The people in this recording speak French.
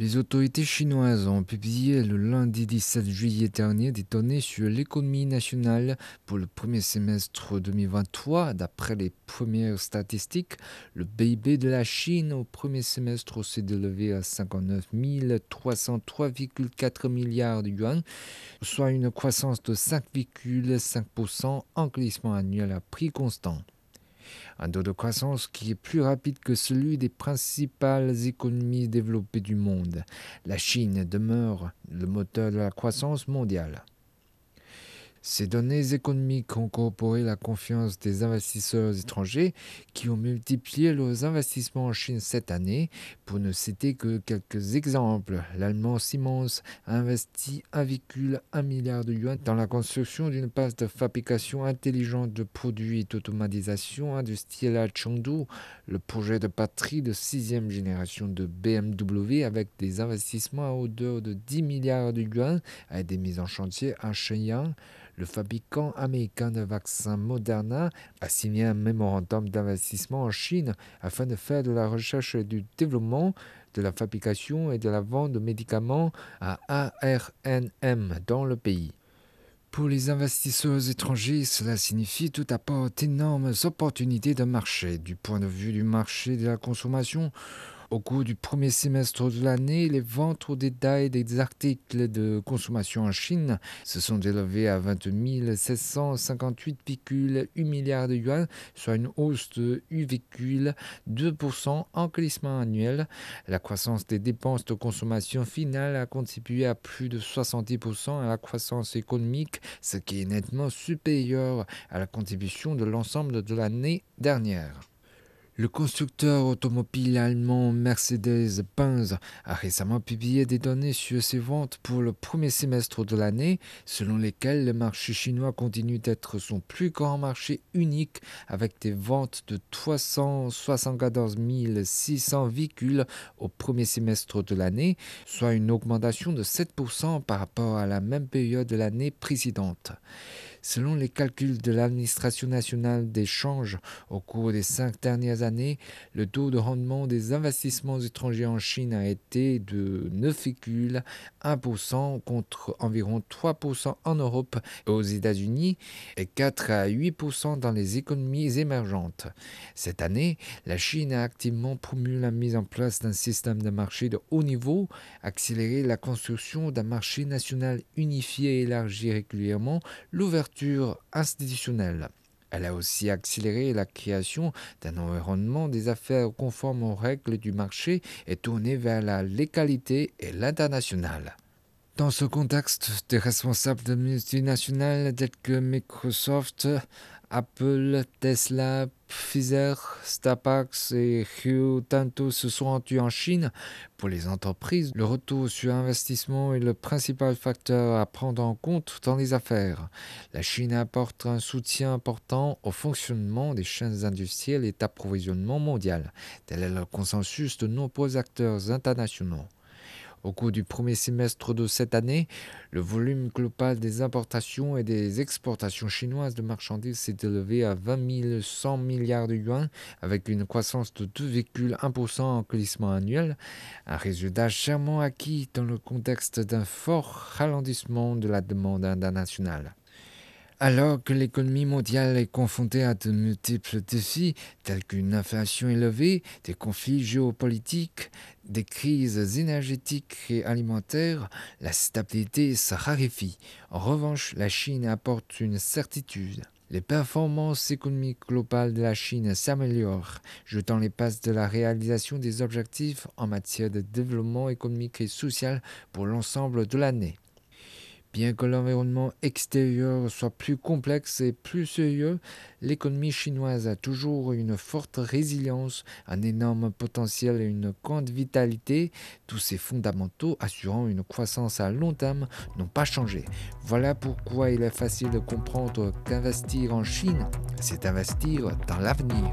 Les autorités chinoises ont publié le lundi 17 juillet dernier des données sur l'économie nationale pour le premier semestre 2023. D'après les premières statistiques, le PIB de la Chine au premier semestre s'est élevé à 59 303,4 milliards de yuan, soit une croissance de 5,5% en glissement annuel à prix constant un taux de croissance qui est plus rapide que celui des principales économies développées du monde. La Chine demeure le moteur de la croissance mondiale. Ces données économiques ont corroboré la confiance des investisseurs étrangers qui ont multiplié leurs investissements en Chine cette année. Pour ne citer que quelques exemples, l'Allemand Siemens a investi 1,1 milliard de yuan dans la construction d'une base de fabrication intelligente de produits d'automatisation industrielle à Chengdu, le projet de batterie de sixième génération de BMW avec des investissements à hauteur de 10 milliards de yuan a été mis en chantier à Shenyang le fabricant américain de vaccins Moderna a signé un mémorandum d'investissement en Chine afin de faire de la recherche et du développement, de la fabrication et de la vente de médicaments à ARNM dans le pays. Pour les investisseurs étrangers, cela signifie tout apporte d'énormes opportunités de marché. Du point de vue du marché de la consommation, au cours du premier semestre de l'année, les ventes au détail des articles de consommation en Chine se sont élevées à 20 758,8 milliards de yuan, soit une hausse de 8,2% en glissement annuel. La croissance des dépenses de consommation finale a contribué à plus de 70% à la croissance économique, ce qui est nettement supérieur à la contribution de l'ensemble de l'année dernière. Le constructeur automobile allemand Mercedes-Benz a récemment publié des données sur ses ventes pour le premier semestre de l'année, selon lesquelles le marché chinois continue d'être son plus grand marché unique avec des ventes de 374 600 véhicules au premier semestre de l'année, soit une augmentation de 7% par rapport à la même période de l'année précédente. Selon les calculs de l'administration nationale des changes au cours des cinq dernières années, le taux de rendement des investissements étrangers en Chine a été de 9,1% contre environ 3% en Europe et aux États-Unis et 4 à 8% dans les économies émergentes. Cette année, la Chine a activement promu la mise en place d'un système de marché de haut niveau, accéléré la construction d'un marché national unifié et élargi régulièrement l'ouverture institutionnelle. Elle a aussi accéléré la création d'un environnement des affaires conforme aux règles du marché et tourné vers la légalité et l'international. Dans ce contexte, des responsables de multinationales tels que Microsoft, Apple, Tesla, Pfizer, Starbucks et Rio Tinto se sont rendus en Chine. Pour les entreprises, le retour sur investissement est le principal facteur à prendre en compte dans les affaires. La Chine apporte un soutien important au fonctionnement des chaînes industrielles et d'approvisionnement mondial. Tel est le consensus de nombreux acteurs internationaux. Au cours du premier semestre de cette année, le volume global des importations et des exportations chinoises de marchandises s'est élevé à 20 100 milliards de yuan, avec une croissance de 2,1% en glissement annuel, un résultat chèrement acquis dans le contexte d'un fort ralentissement de la demande internationale. Alors que l'économie mondiale est confrontée à de multiples défis, tels qu'une inflation élevée, des conflits géopolitiques, des crises énergétiques et alimentaires, la stabilité se raréfie. En revanche, la Chine apporte une certitude. Les performances économiques globales de la Chine s'améliorent, jetant les bases de la réalisation des objectifs en matière de développement économique et social pour l'ensemble de l'année. Bien que l'environnement extérieur soit plus complexe et plus sérieux, l'économie chinoise a toujours une forte résilience, un énorme potentiel et une grande vitalité. Tous ces fondamentaux assurant une croissance à long terme n'ont pas changé. Voilà pourquoi il est facile de comprendre qu'investir en Chine, c'est investir dans l'avenir.